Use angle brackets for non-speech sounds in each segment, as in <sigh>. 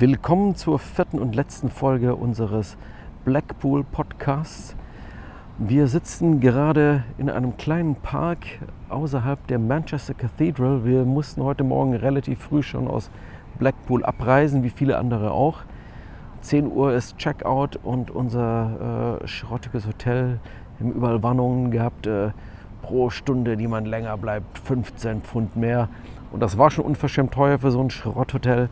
Willkommen zur vierten und letzten Folge unseres Blackpool Podcasts. Wir sitzen gerade in einem kleinen Park außerhalb der Manchester Cathedral. Wir mussten heute Morgen relativ früh schon aus Blackpool abreisen, wie viele andere auch. 10 Uhr ist Checkout und unser äh, schrottiges Hotel. Wir haben überall Warnungen gehabt, äh, pro Stunde, die man länger bleibt, 15 Pfund mehr. Und das war schon unverschämt teuer für so ein Schrotthotel.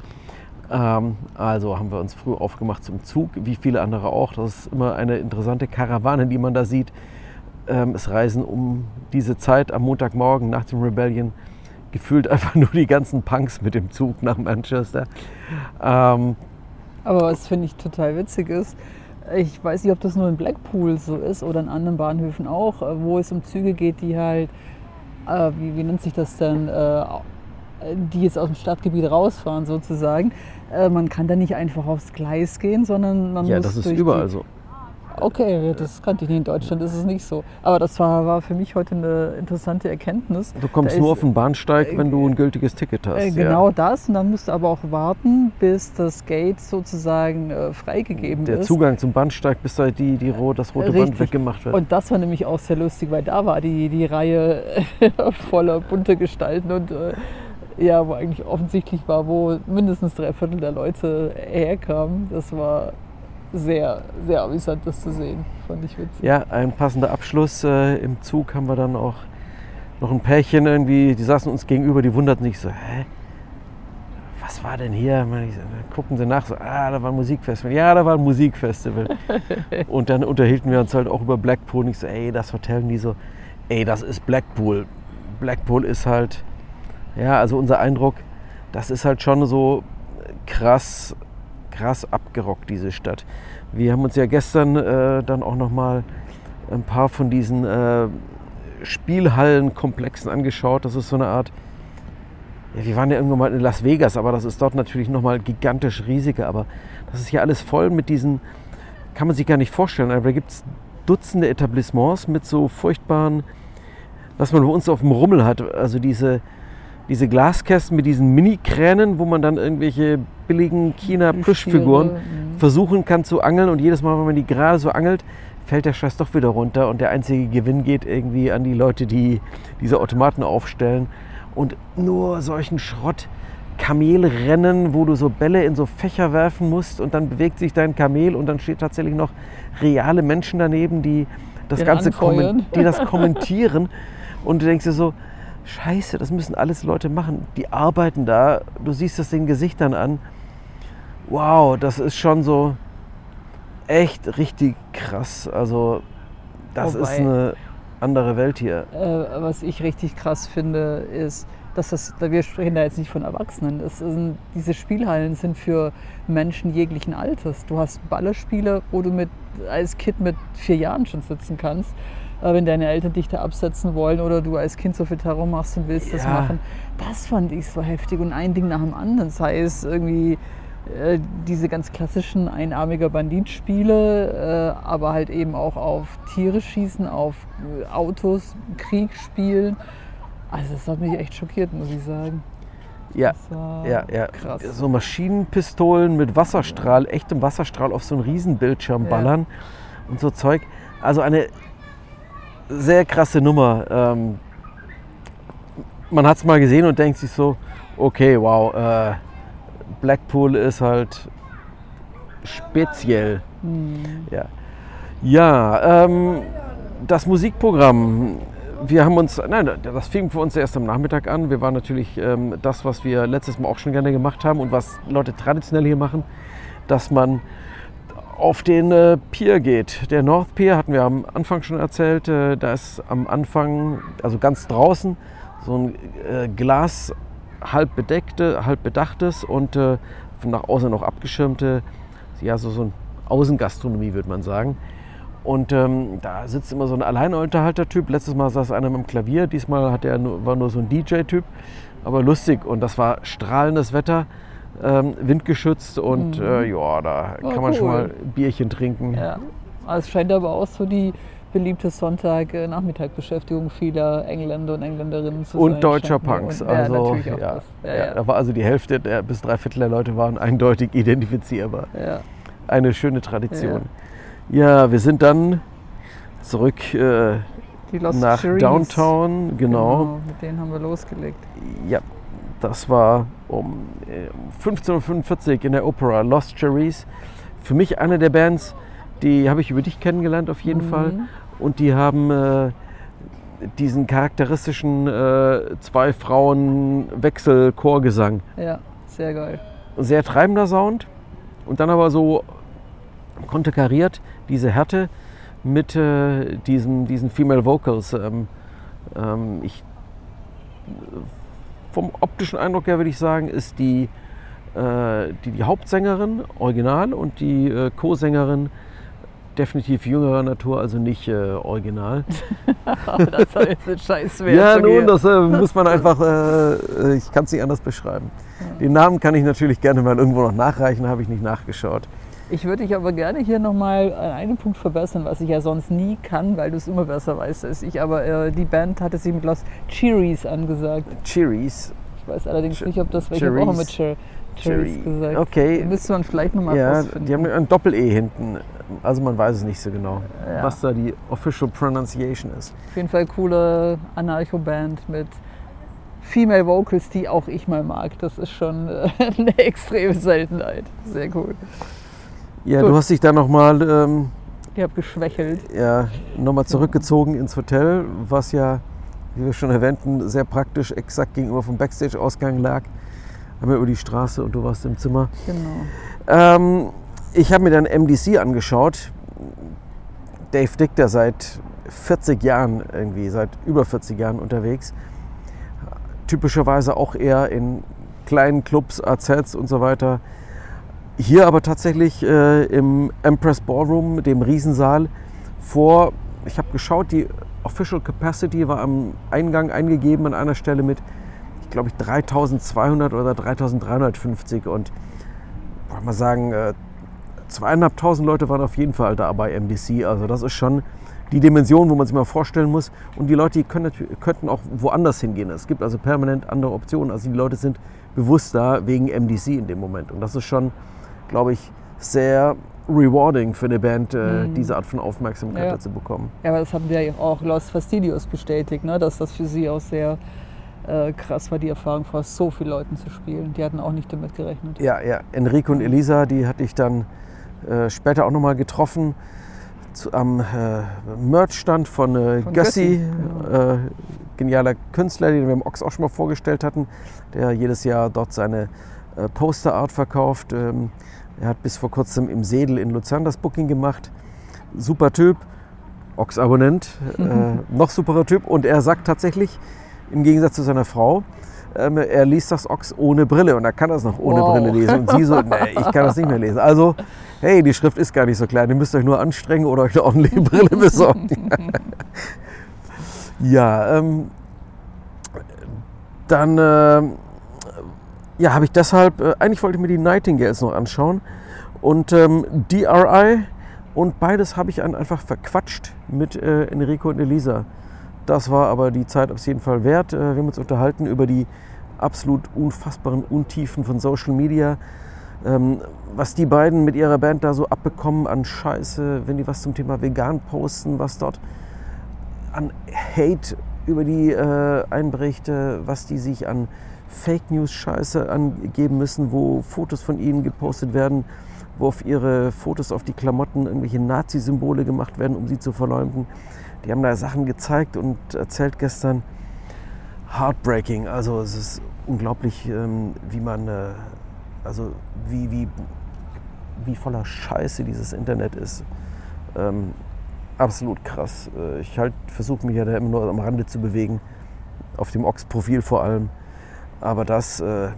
Ähm, also haben wir uns früh aufgemacht zum Zug, wie viele andere auch. Das ist immer eine interessante Karawane, die man da sieht. Ähm, es reisen um diese Zeit am Montagmorgen nach dem Rebellion gefühlt <laughs> einfach nur die ganzen Punks mit dem Zug nach Manchester. Ähm, Aber was finde ich total witzig ist, ich weiß nicht, ob das nur in Blackpool so ist oder in anderen Bahnhöfen auch, äh, wo es um Züge geht, die halt, äh, wie, wie nennt sich das denn, äh, die jetzt aus dem Stadtgebiet rausfahren sozusagen. Äh, man kann da nicht einfach aufs Gleis gehen, sondern man ja, muss das ist überall so. Okay, das kannte ich nicht. In Deutschland ist es nicht so. Aber das war, war für mich heute eine interessante Erkenntnis. Du kommst Da nur ist- auf den Bahnsteig, wenn du ein gültiges Ticket hast. Äh, genau das. Und dann musst du aber auch warten, bis das Gate sozusagen äh, freigegeben ja. Der ist. Zugang zum Bahnsteig, bis da die, die, das rote Band Richtig. weggemacht wird. Und das war nämlich auch sehr lustig, weil da war die, die Reihe <laughs> voller bunte Gestalten und äh, ja, wo eigentlich offensichtlich war, wo mindestens drei Viertel der Leute herkamen. Das war sehr, sehr amüsant, das zu sehen. Fand ich witzig. Ja, ein passender Abschluss. Äh, Im Zug haben wir dann auch noch ein Pärchen irgendwie, die saßen uns gegenüber, die wunderten sich so, hä? Was war denn hier? So, dann gucken sie nach, so, ah, da war ein Musikfestival. Ja, da war ein Musikfestival. <laughs> und dann unterhielten wir uns halt auch über Blackpool. Und ich so, ey, das Hotel. Und die so, ey, das ist Blackpool. Blackpool ist halt, ja, also unser Eindruck, das ist halt schon so krass, krass abgerockt, diese Stadt. Wir haben uns ja gestern äh, dann auch noch mal ein paar von diesen äh, Spielhallenkomplexen angeschaut. Das ist so eine Art, ja, wir waren ja irgendwann mal in Las Vegas, aber das ist dort natürlich noch mal gigantisch riesiger. Aber das ist ja alles voll mit diesen, kann man sich gar nicht vorstellen. Aber da gibt es Dutzende Etablissements mit so furchtbaren, was man bei uns auf dem Rummel hat. Also diese, diese Glaskästen mit diesen Mini-Kränen, wo man dann irgendwelche billigen China-Plüschfiguren mhm. versuchen kann zu angeln und jedes Mal, wenn man die gerade so angelt, fällt der Scheiß doch wieder runter und der einzige Gewinn geht irgendwie an die Leute, die diese Automaten aufstellen und nur solchen Schrott. Kamelrennen, wo du so Bälle in so Fächer werfen musst und dann bewegt sich dein Kamel und dann steht tatsächlich noch reale Menschen daneben, die das Den Ganze die das kommentieren und du denkst dir so, Scheiße, das müssen alles Leute machen. Die arbeiten da, du siehst das den Gesichtern an. Wow, das ist schon so echt richtig krass. Also, das Wobei- ist eine andere Welt hier. Äh, was ich richtig krass finde, ist, dass das, wir sprechen da jetzt nicht von Erwachsenen. Es sind, diese Spielhallen sind für Menschen jeglichen Alters. Du hast Ballerspiele, wo du mit, als Kind mit vier Jahren schon sitzen kannst, wenn deine Eltern dich da absetzen wollen oder du als Kind so viel Terror machst und willst das Ja. machen. Das fand ich so heftig und ein Ding nach dem anderen. Sei es irgendwie äh, diese ganz klassischen einarmiger Banditspiele, äh, aber halt eben auch auf Tiere schießen, auf äh, Autos, Krieg spielen. Also das hat mich echt schockiert, muss ich sagen. Ja, Das ja, ja. krass. So Maschinenpistolen mit Wasserstrahl, echtem Wasserstrahl auf so einen Riesenbildschirm Ja. ballern und so Zeug. Also eine sehr krasse Nummer. Ähm, man hat es mal gesehen und denkt sich so, okay, wow, äh, Blackpool ist halt speziell. Hm. Ja, ja ähm, das Musikprogramm. Wir haben uns, nein, das fing für uns erst am Nachmittag an. Wir waren natürlich ähm, das, was wir letztes Mal auch schon gerne gemacht haben und was Leute traditionell hier machen, dass man auf den äh, Pier geht. Der North Pier hatten wir am Anfang schon erzählt. Äh, da ist am Anfang, also ganz draußen, so ein äh, Glas halb bedeckte, halb bedachtes und äh, von nach außen noch abgeschirmte, ja, so, so ein Außengastronomie, würde man sagen. Und ähm, da sitzt immer so ein Alleinunterhalter-Typ. Letztes Mal saß einer mit dem Klavier, diesmal hat er nur, war nur so ein DJ-Typ. Aber lustig und das war strahlendes Wetter, ähm, windgeschützt und äh, ja, da War kann man schon mal Bierchen trinken. Ja. Es scheint aber auch so die beliebte Sonntag-Nachmittag-Beschäftigung vieler Engländer und Engländerinnen zu Und sein. deutscher scheint mir. Punks. Und, also, ja, ja, das. Ja. Da war also die Hälfte der, bis drei Viertel der Leute waren eindeutig identifizierbar. Ja. Eine schöne Tradition. Ja, wir sind dann zurück äh, nach Cherries. Downtown. Genau. Mit denen haben wir losgelegt. Ja, das war um äh, um 15.45 Uhr in der Opera Lost Cherries. Für mich eine der Bands, die habe ich über dich kennengelernt auf jeden Mhm. Fall. Und die haben äh, diesen charakteristischen äh, zwei Frauen Wechsel-Chorgesang. Ja, sehr geil. Sehr treibender Sound und dann aber so konterkariert diese Härte mit äh, diesen, diesen Female Vocals. Ähm, ähm, ich, vom optischen Eindruck her würde ich sagen, ist die, äh, die, die Hauptsängerin original und die äh, Co-Sängerin definitiv jüngerer Natur, also nicht äh, original. <laughs> das soll jetzt ein Scheiß. <laughs> Ja, nun, das äh, muss man einfach, äh, ich kann es nicht anders beschreiben. Den Namen kann ich natürlich gerne mal irgendwo noch nachreichen, habe ich nicht nachgeschaut. Ich würde dich aber gerne hier nochmal an einem Punkt verbessern, was ich ja sonst nie kann, weil du es immer besser weißt als ich. Aber äh, die Band hatte sie mit Los Cheeries angesagt. Cherries. Ich weiß allerdings Ch- nicht, ob das welche. Woche mit Cher Cherries gesagt. Okay. Müsste man vielleicht nochmal Ja, rausfinden. die haben ein Doppel-E hinten. Also man weiß es nicht so genau, Ja. was da die Official Pronunciation ist. Auf jeden Fall coole Anarcho-Band mit Female Vocals, die auch ich mal mag. Das ist schon äh, <laughs> eine extreme Seltenheit. Sehr cool. Ja, Gut. du hast dich da nochmal ähm, Ich habe geschwächelt. ja, noch mal zurückgezogen ins Hotel, was ja, wie wir schon erwähnten, sehr praktisch exakt gegenüber vom Backstage-Ausgang lag. Haben wir über die Straße und du warst im Zimmer. Genau. Ähm, ich habe mir dann MDC angeschaut. Dave Dick, der seit 40 Jahren irgendwie, seit über 40 Jahren unterwegs. Typischerweise auch eher in kleinen Clubs, AZs und so weiter. Hier aber tatsächlich äh, im Empress Ballroom, dem Riesensaal, vor, ich habe geschaut, die Official Capacity war am Eingang eingegeben an einer Stelle mit, ich glaube ich, 3200 oder 3350 und wollte mal sagen, äh, zweieinhalbtausend Leute waren auf jeden Fall da bei MDC. Also das ist schon die Dimension, wo man sich mal vorstellen muss. Und die Leute die können, könnten auch woanders hingehen. Es gibt also permanent andere Optionen. Also die Leute sind bewusst da wegen MDC in dem Moment. Und das ist schon, glaube ich, sehr rewarding für eine Band, äh, diese Art von Aufmerksamkeit Ja. dazu bekommen. Ja, aber das haben wir ja auch Los Fastidios bestätigt, ne? dass das für sie auch sehr äh, krass war, die Erfahrung vor so vielen Leuten zu spielen. Die hatten auch nicht damit gerechnet. Ja, ja. Enrico und Elisa, die hatte ich dann äh, später auch nochmal getroffen zu, am äh, Merch-Stand von, äh, Von Gössi, äh, genialer Künstler, den wir im Ox auch schon mal vorgestellt hatten, der jedes Jahr dort seine äh, Poster-Art verkauft. Ähm, er hat bis vor kurzem im Sedel in Luzern das Booking gemacht. Super Typ, Ox-Abonnent, äh, <laughs> noch superer Typ. Und er sagt tatsächlich, im Gegensatz zu seiner Frau, ähm, er liest das Ox ohne Brille und er kann das noch ohne Wow. Brille lesen. Und sie so, <laughs> nee, ich kann das nicht mehr lesen. Also, hey, die Schrift ist gar nicht so klein. Ihr müsst euch nur anstrengen oder euch eine ordentliche <laughs> Brille besorgen. ja, ähm, dann ähm, ja, habe ich deshalb, äh, eigentlich wollte ich mir die Nightingales noch anschauen und ähm, DRI und beides habe ich einfach verquatscht mit äh, Enrico und Elisa. Das war aber die Zeit auf jeden Fall wert. Äh, wir haben uns unterhalten über die absolut unfassbaren Untiefen von Social Media. Ähm, was die beiden mit ihrer Band da so abbekommen an Scheiße, wenn die was zum Thema vegan posten, was dort an Hate über die äh, einbricht, äh, was die sich an Fake News Scheiße angeben müssen, wo Fotos von ihnen gepostet werden, wo auf ihre Fotos auf die Klamotten irgendwelche Nazi-Symbole gemacht werden, um sie zu verleumden. Die haben da Sachen gezeigt und erzählt gestern. Heartbreaking, also es ist unglaublich, ähm, wie man, äh, also wie, wie, wie voller Scheiße dieses Internet ist. Ähm, absolut krass. Äh, Ich halt versuche mich ja da immer nur am Rande zu bewegen, auf dem Ox-Profil vor allem. Aber das äh,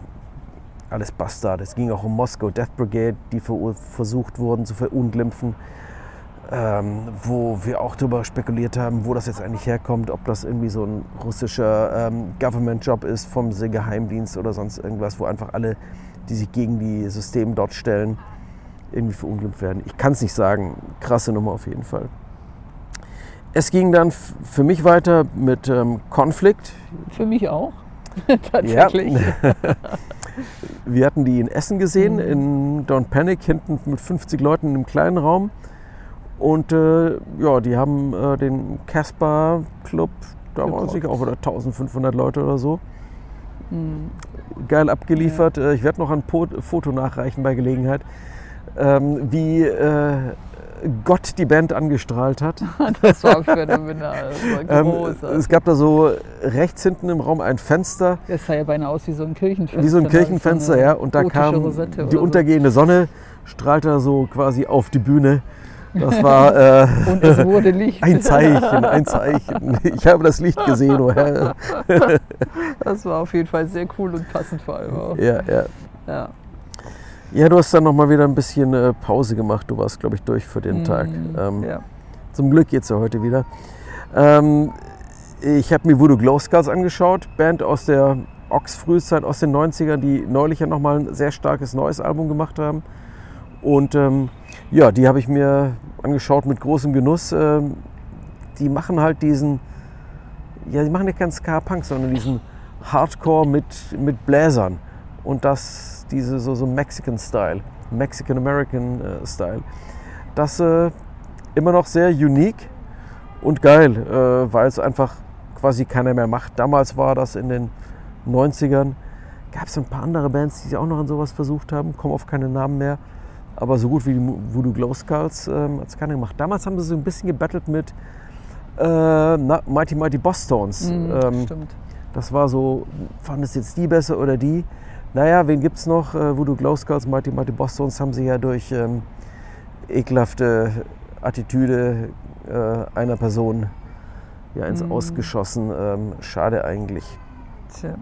alles Bastard. Es ging auch um Moskau Death Brigade, die verur- versucht wurden zu verunglimpfen. Ähm, wo wir auch darüber spekuliert haben, wo das jetzt eigentlich herkommt, ob das irgendwie so ein russischer ähm, Government-Job ist vom Geheimdienst oder sonst irgendwas, wo einfach alle, die sich gegen die Systeme dort stellen, irgendwie verunglimpft werden. Ich kann es nicht sagen. Krasse Nummer auf jeden Fall. es ging dann für mich weiter mit ähm, Conflict. Für mich auch. <laughs> Tatsächlich. <laughs> Wir hatten die in Essen gesehen, Mhm. in Don't Panic, hinten mit 50 Leuten in einem kleinen Raum. Und äh, ja, die haben äh, den Casper Club, da waren sicher auch wieder 1500 Leute oder so. Mhm. Geil abgeliefert. Äh, Ich werde noch ein Foto nachreichen bei Gelegenheit, ähm, wie äh, Gott die Band angestrahlt hat. <laughs> Das war phänomenal. Das war Ähm, großartig. es gab da so rechts hinten im Raum ein Fenster, Das sah ja beinahe aus wie so ein Kirchenfenster. wie so ein ne? Kirchenfenster, eine ja. Und da kam die so. untergehende Sonne, strahlte da so quasi auf die Bühne. Das war <laughs> äh, Und es wurde Licht. ein Zeichen, ein Zeichen. Ich habe das Licht gesehen, oh Herr. Das war auf jeden Fall sehr cool und passend vor allem auch. Ja, ja. Ja. Ja, du hast dann noch mal wieder ein bisschen äh, Pause gemacht. Du warst, glaube ich, durch für den Tag. Mhm, Ähm, ja. Zum Glück geht's ja heute wieder. Ähm, ich habe mir Voodoo Glow Skulls angeschaut, Band aus der Ox-Frühzeit aus den 90ern, die neulich ja nochmal ein sehr starkes neues Album gemacht haben. Und ähm, ja, die habe ich mir angeschaut mit großem Genuss. Ähm, die machen halt diesen, ja, die machen ja keinen Ska-Punk, sondern diesen Hardcore mit, mit Bläsern. Und das, diese so, so Mexican-Style, Mexican-American-Style. Das äh, immer noch sehr unique und geil, äh, weil es einfach quasi keiner mehr macht. Damals war das in den 90ern. Gab es ein paar andere Bands, die auch noch an sowas versucht haben, kommen auf keine Namen mehr. Aber so gut wie die Voodoo Glow Skulls ähm, hat es keiner gemacht. Damals haben sie so ein bisschen gebettelt mit äh, na, Mighty Mighty Boss Stones. Mhm, Ähm, stimmt. das war so, fand es jetzt die besser oder die? Naja, wen gibt's noch? Äh, Voodoo Glow Skulls, Mighty Mighty Boss Stones haben sie ja durch ähm, ekelhafte Attitüde äh, einer Person ja ins Mhm. Ausgeschossen. Ähm, schade eigentlich. Tja.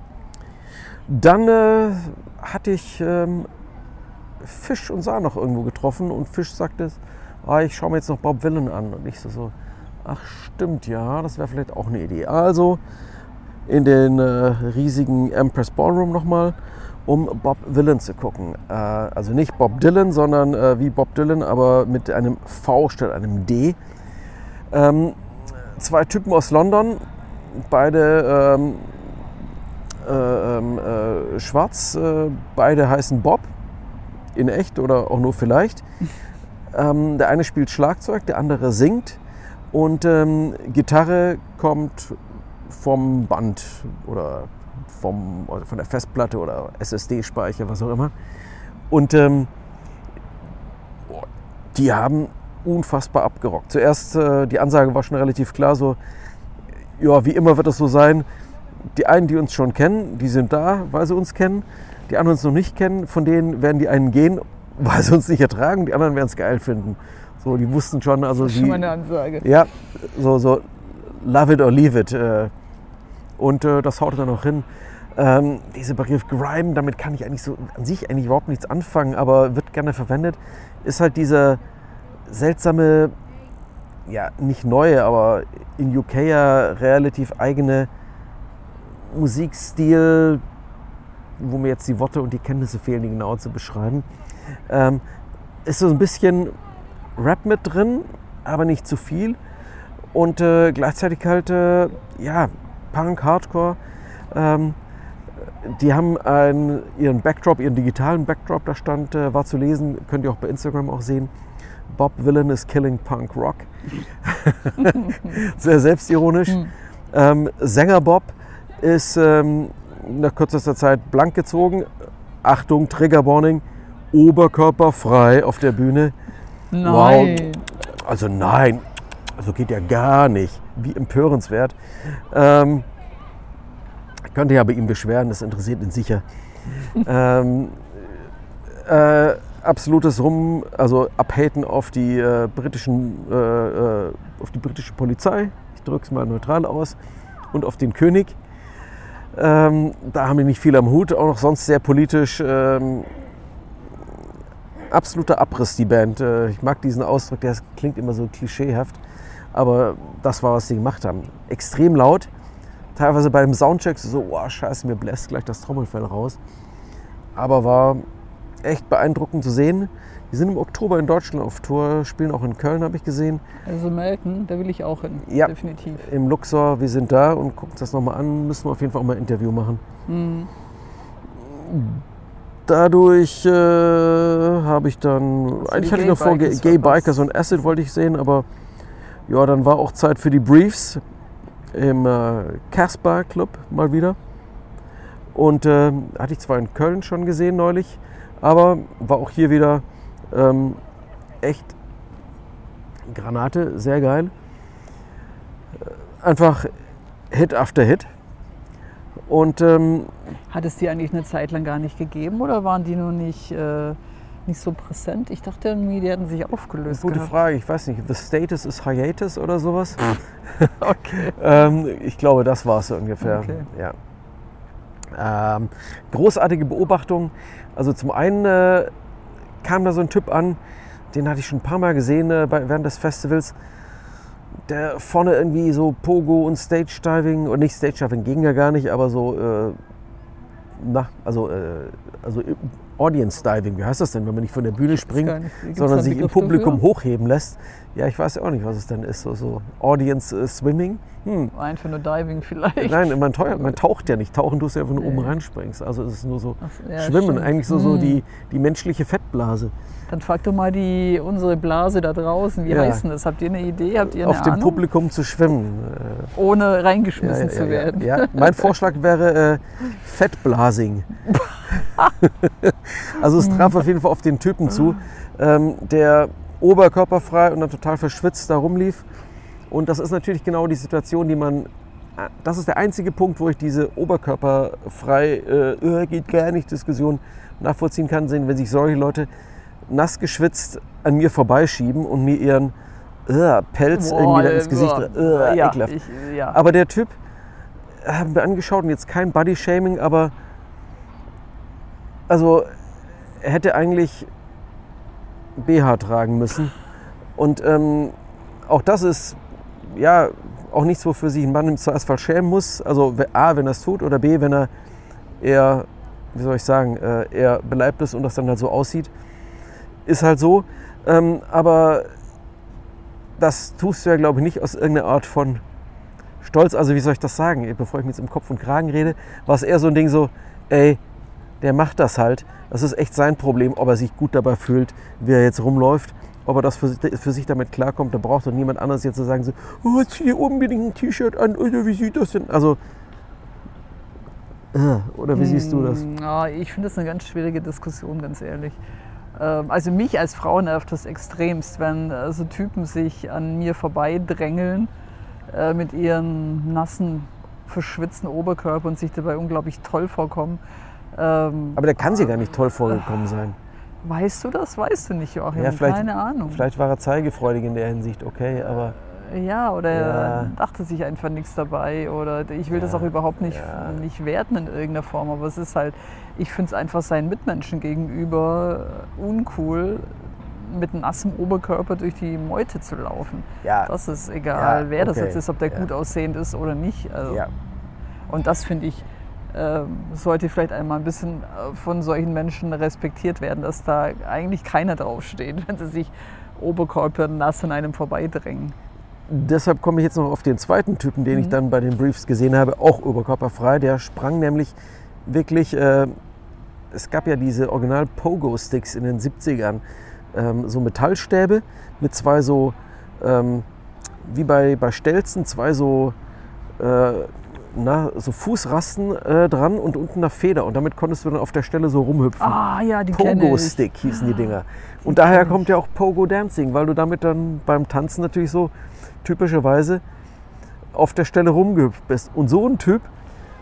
Dann äh, hatte ich ähm, Fisch und Saar noch irgendwo getroffen und Fisch sagte, ah, ich schaue mir jetzt noch Bob Villan an. Und ich so, so ach stimmt, ja, das wäre vielleicht auch eine Idee. Also in den äh, riesigen Empress Ballroom nochmal, um Bob Villan zu gucken. Äh, also nicht Bob Dylan, sondern äh, wie Bob Dylan, aber mit einem V statt einem D. Ähm, zwei Typen aus London, beide ähm, äh, ähm, äh, schwarz, äh, beide heißen Bob, in echt oder auch nur vielleicht. <laughs> Ähm, der eine spielt Schlagzeug, der andere singt und ähm, Gitarre kommt vom Band oder vom, oder von der Festplatte oder SSD-Speicher, was auch immer. Und ähm, die haben unfassbar abgerockt. Zuerst, äh, die Ansage war schon relativ klar, so, ja, wie immer wird es so sein, die einen, die uns schon kennen, die sind da, weil sie uns kennen. Die anderen uns noch nicht kennen, von denen werden die einen gehen, <laughs> weil sie uns nicht ertragen. Die anderen werden es geil finden. So, die wussten schon, also Das ist die, schon mal eine Ansage. ja, so, so love it or leave it. äh, Und äh, das haut dann noch hin. Ähm, dieser Begriff Grime, damit kann ich eigentlich so an sich eigentlich überhaupt nichts anfangen, aber wird gerne verwendet, ist halt dieser seltsame, ja, nicht neue, aber in UK ja relativ eigene Musikstil, wo mir jetzt die Worte und die Kenntnisse fehlen, die genau zu beschreiben. Ähm, ist so ein bisschen Rap mit drin, aber nicht zu viel. Und äh, gleichzeitig halt, äh, ja, Punk, Hardcore. Ähm, die haben einen, ihren Backdrop, ihren digitalen Backdrop, da stand, äh, war zu lesen, könnt ihr auch bei Instagram auch sehen. Bob Villain is killing Punk Rock. <laughs> Sehr selbstironisch. Hm. Ähm, Sänger Bob ist ähm, nach kürzester Zeit blank gezogen. Achtung, Trigger Warning, oberkörperfrei auf der Bühne. Nein. Also nein, also geht ja gar nicht. Wie empörenswert. Ähm, könnte ja bei ihm beschweren, das interessiert ihn sicher. <laughs> ähm, äh, absolutes Rum, also Abhaten auf die äh, britischen, äh, äh, auf die britische Polizei. Ich drücke es mal neutral aus und auf den König. Ähm, da haben die nicht viel am Hut, auch noch sonst sehr politisch. Ähm, absoluter Abriss, die Band. Äh, ich mag diesen Ausdruck, der klingt immer so klischeehaft. Aber das war, was sie gemacht haben. Extrem laut. Teilweise bei dem Soundcheck so, oh scheiße, mir bläst gleich das Trommelfell raus. Aber war echt beeindruckend zu sehen. Die sind im Oktober in Deutschland auf Tour, spielen auch in Köln, habe ich gesehen. Also Melken, da will ich auch hin, Ja. definitiv. Im Luxor, wir sind da und gucken uns das nochmal an. Müssen wir auf jeden Fall auch mal ein Interview machen. Mhm. Dadurch äh, habe ich dann, eigentlich hatte ich noch vor, Gay? Bikers und Acid wollte ich sehen, aber ja, dann war auch Zeit für die Briefs im äh, Casper Club mal wieder. Und äh, hatte ich zwar in Köln schon gesehen neulich, aber war auch hier wieder ähm, echt Granate, sehr geil. Äh, Einfach Hit after Hit. Und ähm, Hat es die eigentlich eine Zeit lang gar nicht gegeben oder waren die nur nicht, äh, nicht so präsent? Ich dachte irgendwie, die hätten sich aufgelöst. Gute gehabt. Frage, ich weiß nicht, The Status is Hiatus oder sowas. <laughs> Okay. ähm, ich glaube, das war es so ungefähr. Okay. Ja. Ähm, großartige Beobachtung. Also zum einen äh, kam da so ein Typ an, den hatte ich schon ein paar Mal gesehen äh, bei, während des Festivals. Der vorne irgendwie so Pogo und Stage Diving und nicht Stage Diving ging ja gar nicht, aber so äh, na, also, äh, also Audience Diving, wie heißt das denn, wenn man nicht von der Bühne springt, sondern sich im Publikum dafür? hochheben lässt. Ja, ich weiß ja auch nicht, was es denn ist. So, so Audience äh, Swimming. Hm. Einfach nur Diving vielleicht. Nein, man, teuer, man <laughs> taucht ja nicht. Tauchen tust du ja, wenn du Nee. oben reinspringst. Also es ist nur so Ach so, ja, Schwimmen, stimmt. eigentlich so, so Hm. die, die menschliche Fettblase. Dann frag doch mal die, unsere Blase da draußen, wie Ja. heißt denn das? Habt ihr eine Idee? Habt ihr eine Auf dem Ahnung? Publikum zu schwimmen. Äh, Ohne reingeschmissen ja, zu werden. Ja, ja. Mein Vorschlag wäre äh, Fettblasing. <laughs> <laughs> also es traf auf jeden Fall auf den Typen zu, ähm, der oberkörperfrei und dann total verschwitzt da rumlief. Und das ist natürlich genau die Situation, die man. äh, Das ist der einzige Punkt, wo ich diese oberkörperfrei, äh, äh, geht gar nicht Diskussion nachvollziehen kann, sehen, wenn sich solche Leute nass geschwitzt an mir vorbeischieben und mir ihren äh, Pelz Boah, irgendwie ins Gesicht. Äh, ja, ekelhaft. ich, ja. Aber der Typ, äh, haben wir angeschaut und jetzt kein Body-Shaming, aber also er hätte eigentlich BH tragen müssen. Und ähm, auch das ist ja auch nichts, wofür sich ein Mann im Zweifelsfall schämen muss. Also A, wenn er es tut, oder B, wenn er eher, wie soll ich sagen, äh, eher beleibt ist und das dann halt so aussieht. Ist halt so. Ähm, aber das tust du ja, glaube ich, nicht aus irgendeiner Art von Stolz. Also, wie soll ich das sagen? Bevor ich mir jetzt im Kopf und Kragen rede, war es eher so ein Ding so, ey, der macht das halt. Das ist echt sein Problem, ob er sich gut dabei fühlt, wie er jetzt rumläuft. Ob er das für, sich- für sich damit klarkommt, da braucht doch niemand anderes jetzt zu sagen, so, oh, zieh dir unbedingt ein T-Shirt an, oder wie sieht das denn? Also, äh, oder wie siehst du das? Mm, Ja, ich finde das eine ganz schwierige Diskussion, ganz ehrlich. Ähm, Also mich als Frau nervt das extremst, wenn äh, so Typen sich an mir vorbeidrängeln äh, mit ihren nassen, verschwitzten Oberkörper und sich dabei unglaublich toll vorkommen. Ähm, Aber der kann sich gar nicht toll vorgekommen sein. Weißt du das? Weißt du nicht, Joachim? Ja, Keine Ahnung. Vielleicht war er zeigefreudig in der Hinsicht, okay, aber Ja, oder Ja. er dachte sich einfach nichts dabei. Oder ich will das Ja, auch überhaupt nicht, ja. nicht werten in irgendeiner Form. Aber es ist halt, ich finde es einfach seinen Mitmenschen gegenüber uncool, mit nassem Oberkörper durch die Meute zu laufen. ja, Das ist egal, wer das okay, jetzt ist, ob der gut aussehend ist oder nicht. Also, ja. Und das finde ich, sollte vielleicht einmal ein bisschen äh, von solchen Menschen respektiert werden, dass da eigentlich keiner draufsteht, <laughs> wenn sie sich Oberkörper nass an einem vorbeidrängen. Deshalb komme ich jetzt noch auf den zweiten Typen, den ich dann bei den Briefs gesehen habe, auch oberkörperfrei. Der sprang nämlich wirklich, äh, es gab ja diese Original Pogo-Sticks in den 70ern, ähm, so Metallstäbe mit zwei so, ähm, wie bei, bei Stelzen, zwei so, äh, na, so Fußrasten äh, dran und unten eine Feder. Und damit konntest du dann auf der Stelle so rumhüpfen. Ah ja, die. Pogo-Stick hießen die Dinger. Und daher kenn ich. kommt ja auch Pogo-Dancing, weil du damit dann beim Tanzen natürlich so typischerweise auf der Stelle rumgehüpft bist. Und so ein Typ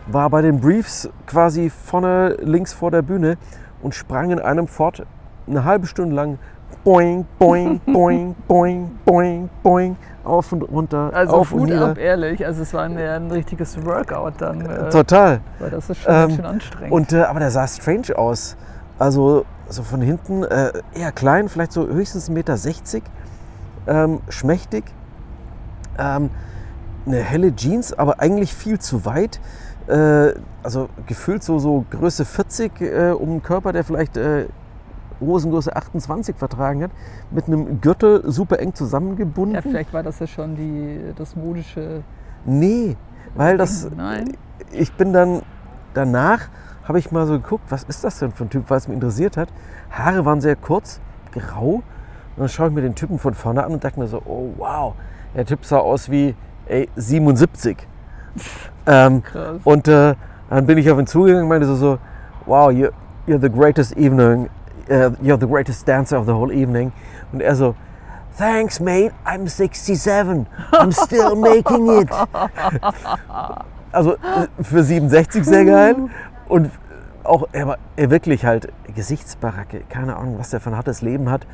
war bei den Briefs quasi vorne links vor der Bühne und sprang in einem fort eine halbe Stunde lang boing, boing, <laughs> boing, boing, boing, boing, auf und runter, Also auf und nieder. ab, ehrlich. Also es war ein, ein richtiges Workout dann. Äh, Total. weil das ist schon Ähm, ganz schön anstrengend. Und, äh, aber der sah strange aus. Also so von hinten äh, eher klein, vielleicht so höchstens 1,60 Meter. Ähm, schmächtig. Ähm, eine helle Jeans, aber eigentlich viel zu weit. Äh, also gefühlt so, so Größe 40 äh, um einen Körper, der vielleicht äh, Hosengröße 28 vertragen hat, mit einem Gürtel super eng zusammengebunden. Ja, vielleicht war das ja schon die, das modische. Nee, weil das. Nein. Ich bin dann danach, habe ich mal so geguckt, was ist das denn für ein Typ, weil es mich interessiert hat. Haare waren sehr kurz, grau. Und dann schaue ich mir den Typen von vorne an und dachte mir so, oh wow, der Typ sah aus wie ey, 77. <laughs> ähm, Krass. und äh, dann bin ich auf ihn zugegangen und meinte so, so wow, you're, you're the greatest evening, uh, you're the greatest dancer of the whole evening. Und er so, thanks mate, I'm 67, I'm still making it. <laughs> Also äh, für 67 sehr geil. Und auch, er war er wirklich halt Gesichtsbaracke, keine Ahnung, was der für ein hartes Leben hat.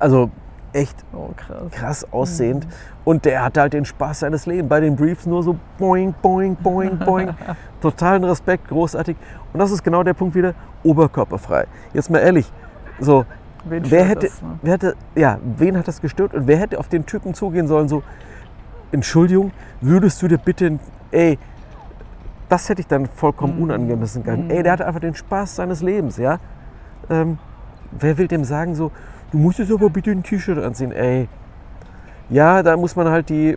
Also echt Oh, krass. krass aussehend. Und der hatte halt den Spaß seines Lebens. Bei den Briefs nur so boing, boing, boing, boing. <laughs> Totalen Respekt, großartig. Und das ist genau der Punkt wieder, oberkörperfrei. Jetzt mal ehrlich, so, Wen wer hätte, das, ne? wer hätte, ja, wen hat das gestört? Und wer hätte auf den Typen zugehen sollen, so, Entschuldigung, würdest du dir bitte, ey, das hätte ich dann vollkommen unangemessen gehalten. Ey, der hatte einfach den Spaß seines Lebens, ja. Ähm, wer will dem sagen so, du musst jetzt aber bitte ein T-Shirt anziehen, ey. Ja, da muss man halt die,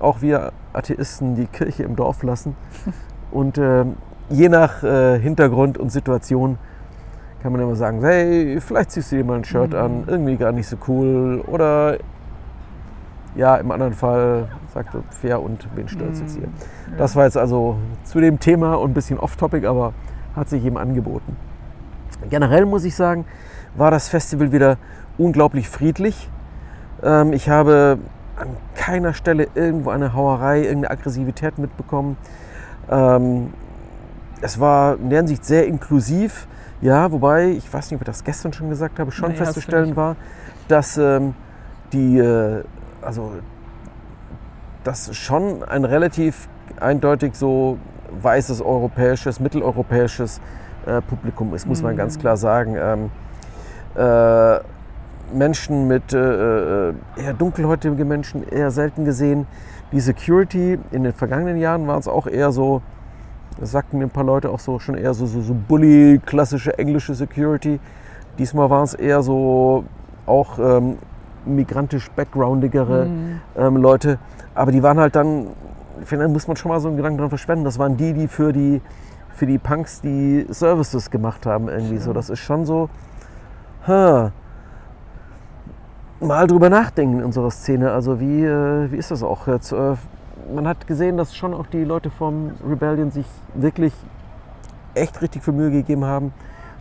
auch wir Atheisten, die Kirche im Dorf lassen. <laughs> Und ähm, je nach äh, Hintergrund und Situation kann man immer sagen, hey, vielleicht ziehst du dir mal ein Shirt an, irgendwie gar nicht so cool. Oder ja, im anderen Fall sagt er fair und wen stört jetzt hier. Das war jetzt also zu dem Thema und ein bisschen off-topic, aber hat sich eben angeboten. Generell muss ich sagen, war das Festival wieder unglaublich friedlich. Ähm, ich habe an keiner Stelle irgendwo eine Hauerei, irgendeine Aggressivität mitbekommen. Ähm, es war in der Hinsicht sehr inklusiv. Ja, wobei, ich weiß nicht, ob ich das gestern schon gesagt habe, schon Nee, festzustellen war, dass ähm, die, äh, also, dass schon ein relativ eindeutig so weißes europäisches, mitteleuropäisches äh, Publikum ist, muss man ganz klar sagen. Ähm, äh, Menschen mit äh, äh, eher dunkelhäutige Menschen eher selten gesehen. Die Security in den vergangenen Jahren war es auch eher so, das sagten mir ein paar Leute auch so, schon eher so, so, so Bully, klassische englische Security. Diesmal waren es eher so auch ähm, migrantisch backgroundigere ähm, Leute. Aber die waren halt dann, ich finde, da muss man schon mal so einen Gedanken dran verschwenden. Das waren die, die für die, für die Punks die Services gemacht haben irgendwie so. Das ist schon so, ha, mal drüber nachdenken in unserer Szene. Also wie, äh, wie ist das auch jetzt? Äh, man hat gesehen, dass schon auch die Leute vom Rebellion sich wirklich echt richtig viel Mühe gegeben haben,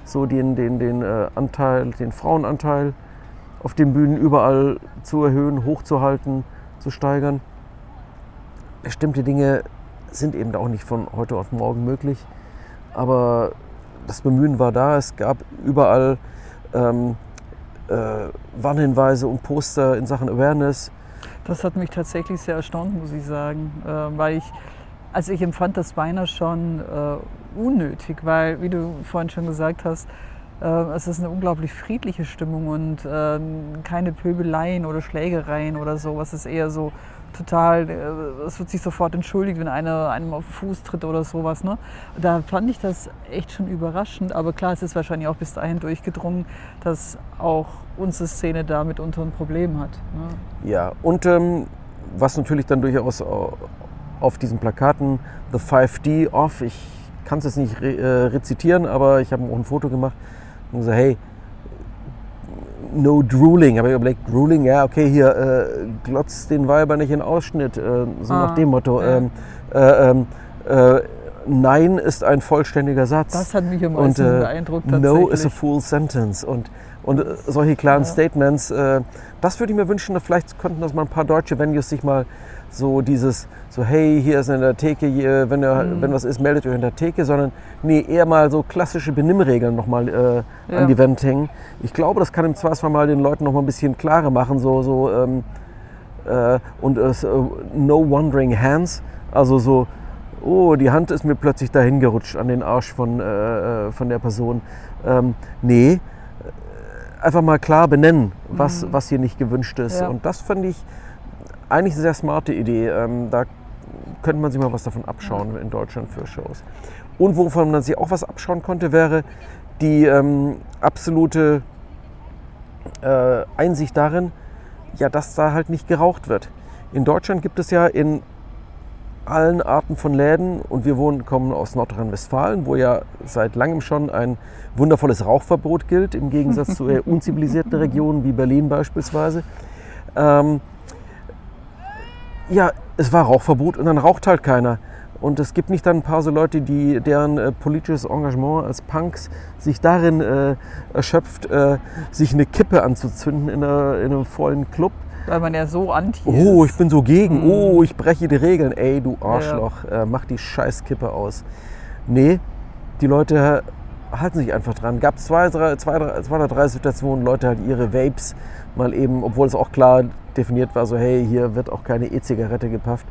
so den, den, den äh, Anteil, den Frauenanteil auf den Bühnen überall zu erhöhen, hochzuhalten, zu steigern. Bestimmte Dinge sind eben auch nicht von heute auf morgen möglich, aber das Bemühen war da. Es gab überall ähm, äh, Warnhinweise und Poster in Sachen Awareness. Das hat mich tatsächlich sehr erstaunt, muss ich sagen, äh, weil ich, also ich empfand das beinahe schon äh, unnötig, weil, wie du vorhin schon gesagt hast, äh, es ist eine unglaublich friedliche Stimmung und äh, keine Pöbeleien oder Schlägereien oder so, was ist eher so total, äh, es wird sich sofort entschuldigt, wenn einer einem auf den Fuß tritt oder sowas. Ne? Da fand ich das echt schon überraschend, aber klar, es ist wahrscheinlich auch bis dahin durchgedrungen, dass auch unsere Szene da mitunter ein Problem hat. Ne? Ja, und ähm, was natürlich dann durchaus au- auf diesen Plakaten The 5D off, ich kann es jetzt nicht re äh, rezitieren, aber ich habe auch ein Foto gemacht und gesagt, hey, no drooling. Habe ich überlegt, drooling, ja, okay, hier äh, glotzt den Weiber nicht in Ausschnitt, äh, so Ah, nach dem Motto. ja. Ähm, äh, ähm, äh, Nein ist ein vollständiger Satz. Das hat mich am meisten äh, beeindruckt No is a full sentence. Und, und äh, solche klaren Ja. Statements, äh, das würde ich mir wünschen, vielleicht könnten das mal ein paar deutsche Venues sich mal so dieses, so hey, hier ist in der Theke, hier, wenn, ihr, Mhm. wenn was ist, meldet euch in der Theke, sondern nee, eher mal so klassische Benimmregeln nochmal äh, Ja. an die Wand hängen. Ich glaube, das kann im Zweifelsfall mal den Leuten nochmal ein bisschen klarer machen, so, so ähm, äh, und äh, no wandering hands, also so, oh, die Hand ist mir plötzlich dahin gerutscht an den Arsch von, äh, äh, von der Person. Ähm, nee, äh, einfach mal klar benennen, was, was hier nicht gewünscht ist. Ja. Und das fand ich eigentlich eine sehr smarte Idee. Ähm, da könnte man sich mal was davon abschauen in Deutschland für Shows. Und wovon man sich auch was abschauen konnte, wäre die ähm, absolute äh, Einsicht darin, ja, dass da halt nicht geraucht wird. In Deutschland gibt es ja in allen Arten von Läden und wir wohnen, kommen aus Nordrhein-Westfalen, wo ja seit langem schon ein wundervolles Rauchverbot gilt, im Gegensatz zu eher unzivilisierten Regionen wie Berlin beispielsweise. Ähm, ja, es war Rauchverbot und dann raucht halt keiner. Und es gibt nicht dann ein paar so Leute, die, deren äh, politisches Engagement als Punks sich darin äh, erschöpft, äh, sich eine Kippe anzuzünden in, einer, in einem vollen Club. Weil man ja so anti Oh, ist. ich bin so gegen. Mhm. Oh, ich breche die Regeln. Ey, du Arschloch, äh, mach die Scheißkippe aus. Nee, die Leute halten sich einfach dran. Gab zwei, drei, zwei, drei, zwei oder drei Situationen, Leute halt ihre Vapes mal eben, obwohl es auch klar definiert war, so hey, hier wird auch keine E-Zigarette gepafft.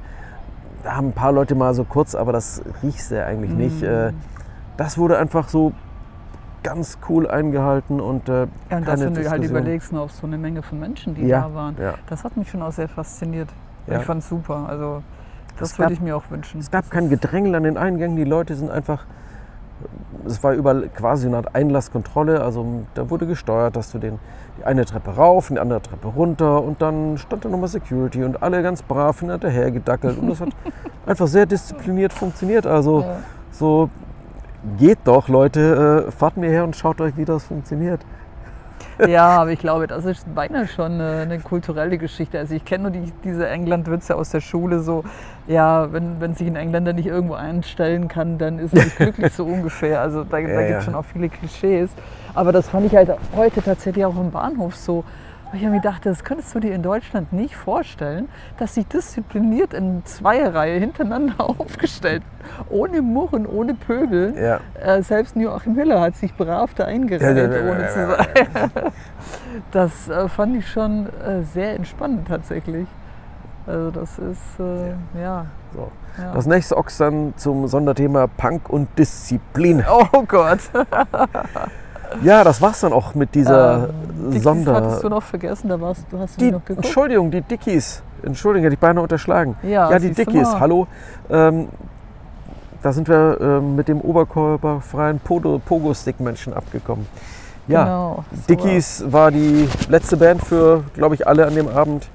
Da haben ein paar Leute mal so kurz, aber das riechst du ja eigentlich nicht. Mhm. Äh, das wurde einfach so ganz cool eingehalten und äh, Ja, und das, wenn du halt überlegst, noch auf so eine Menge von Menschen, die Ja, da waren. ja. Das hat mich schon auch sehr fasziniert. Ja. Ich fand es super. Also das Es würde ich mir auch wünschen. Es gab kein Gedrängel an den Eingängen, die Leute sind einfach. Es war überall quasi eine Art Einlasskontrolle, also da wurde gesteuert, dass du den, die eine Treppe rauf und die andere Treppe runter und dann stand da nochmal Security und alle ganz brav hinterher gedackelt und das hat <laughs> einfach sehr diszipliniert funktioniert. Also Ja. so geht doch, Leute, äh, fahrt mir her und schaut euch, wie das funktioniert. Ja, aber ich glaube, das ist beinahe schon eine, eine kulturelle Geschichte. Also ich kenne nur die, diese England-Witze aus der Schule, so, ja, wenn, wenn sich ein Engländer nicht irgendwo einstellen kann, dann ist er nicht glücklich, so <laughs> ungefähr. Also da, da Ja, gibt es ja. schon auch viele Klischees. Aber das fand ich halt heute tatsächlich auch im Bahnhof so. Weil ich mir gedacht, das könntest du dir in Deutschland nicht vorstellen, dass sich diszipliniert in Zweierreihe hintereinander <laughs> aufgestellt, ohne Murren, ohne Pöbeln. Ja. Äh, selbst Joachim Hiller hat sich brav da eingereiht, Ja, ja, ohne zu sagen. <laughs> Das äh, fand ich schon äh, sehr entspannend tatsächlich. Also das ist, äh, ja. So. ja. Das nächste Ochs dann zum Sonderthema Punk und Disziplin. oh Gott. <laughs> Ja, das war's dann auch mit dieser Ähm, Dickies Sonder. hattest du noch vergessen, da warst du, hast du Die, noch geguckt? Entschuldigung, die Dickies. Entschuldigung, hätte ich beinahe unterschlagen. Ja, ja die Dickies, hallo. Ähm, da sind wir ähm, mit dem oberkörperfreien Pogo- Pogo-Stick-Menschen abgekommen. Ja, Genau, so Dickies war die letzte Band für, glaube ich, alle an dem Abend.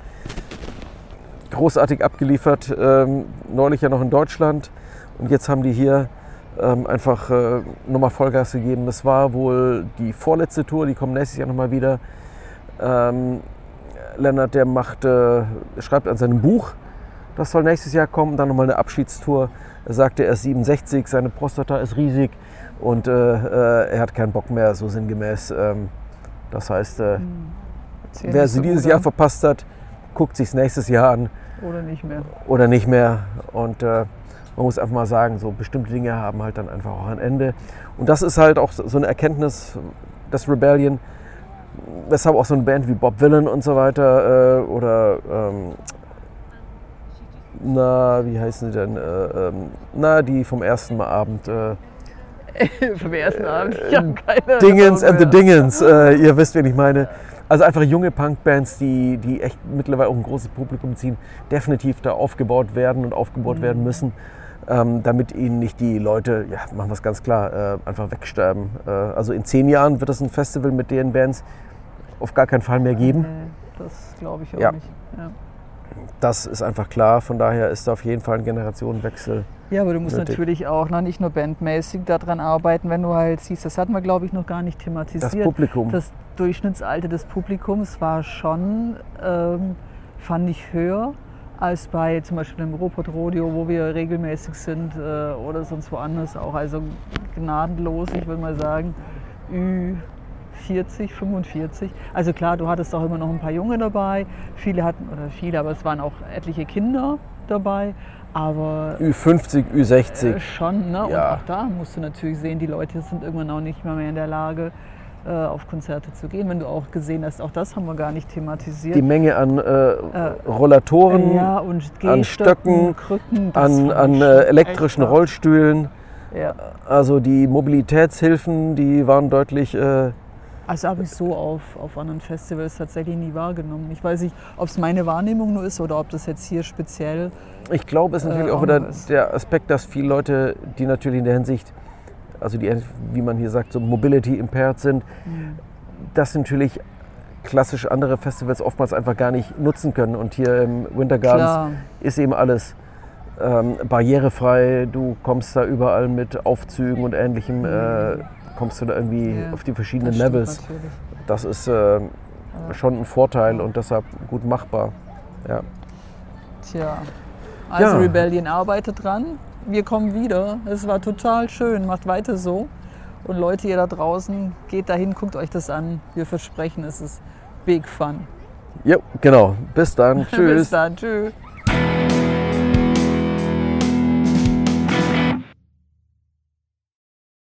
Großartig abgeliefert. Ähm, neulich ja noch in Deutschland. Und jetzt haben die hier ähm, einfach äh, nochmal Vollgas gegeben. Das war wohl die vorletzte Tour, die kommt nächstes Jahr nochmal wieder. Ähm, Lennart, der macht, äh, schreibt an seinem Buch, das soll nächstes Jahr kommen, dann nochmal eine Abschiedstour. Er sagte, er ist 67, seine Prostata ist riesig und äh, äh, er hat keinen Bock mehr, so sinngemäß. Ähm, das heißt, äh, Erzähl wer sie so dieses Jahr an. verpasst hat, guckt sich nächstes Jahr an Oder nicht mehr. oder nicht mehr. Und äh, man muss einfach mal sagen, so bestimmte Dinge haben halt dann einfach auch ein Ende. Und das ist halt auch so eine Erkenntnis des Rebellion, weshalb auch so eine Band wie Bob Dylan und so weiter äh, oder ähm, na, wie heißen sie denn? Äh, ähm, na, die vom ersten Mal Abend. Äh, <laughs> Vom ersten Abend. Ich habe keine Dingens and the. Dingens, äh, ihr wisst, wen ich meine. Also einfach junge Punkbands, die, die echt mittlerweile auch ein großes Publikum ziehen, definitiv da aufgebaut werden und aufgebaut werden müssen, ähm, damit ihnen nicht die Leute, ja, machen wir es ganz klar, äh, einfach wegsterben. Äh, also in zehn Jahren wird es ein Festival mit den Bands auf gar keinen Fall mehr geben. Nee, das glaube ich auch Ja. nicht. Ja. Das ist einfach klar. Von daher ist da auf jeden Fall ein Generationenwechsel. Ja, aber du musst Nötig. natürlich auch noch nicht nur bandmäßig daran arbeiten, wenn du halt siehst, das hatten wir glaube ich noch gar nicht Das thematisiert. Publikum. Das Durchschnittsalter des Publikums war schon, ähm, fand ich höher als bei zum Beispiel dem Robot Rodeo, wo wir regelmäßig sind äh, oder sonst woanders auch. Also gnadenlos, ich würde mal sagen, Ü40, 45. Also klar, du hattest auch immer noch ein paar Junge dabei. Viele hatten, oder viele, aber es waren auch etliche Kinder dabei. Aber Ü50, Ü60. äh, schon, ne? Ja. Und auch da musst du natürlich sehen, die Leute sind irgendwann auch nicht mehr, mehr in der Lage, auf Konzerte zu gehen. Wenn du auch gesehen hast, auch das haben wir gar nicht thematisiert. Die Menge an äh, Rollatoren, ja, und an Stöcken, Krücken, an, an äh, elektrischen. Rollstühlen. Ja. Also die Mobilitätshilfen, die waren deutlich. Äh, Also habe ich so auf, auf anderen Festivals tatsächlich nie wahrgenommen. Ich weiß nicht, ob es meine Wahrnehmung nur ist oder ob das jetzt hier speziell. ich glaube, es ist natürlich Äh, auch wieder was. der Aspekt, dass viele Leute, die natürlich in der Hinsicht, also die, wie man hier sagt, so Mobility impaired sind, Hm. dass natürlich klassisch andere Festivals oftmals einfach gar nicht nutzen können. Und hier im Winter Gardens Klar. ist eben alles ähm, barrierefrei. Du kommst da überall mit Aufzügen und ähnlichem, äh, kommst du da irgendwie Mhm. Ja, auf die verschiedenen Das Levels. natürlich. Das ist äh, schon ein Vorteil und deshalb gut machbar. Ja. Tja. Also Ja. Rebellion arbeitet dran. Wir kommen wieder. Es war total schön. Macht weiter so. Und Leute, ihr da draußen, geht dahin, guckt euch das an. Wir versprechen, es ist big fun. Jo, genau. Bis dann. <laughs> Tschüss. Bis dann. Tschüss.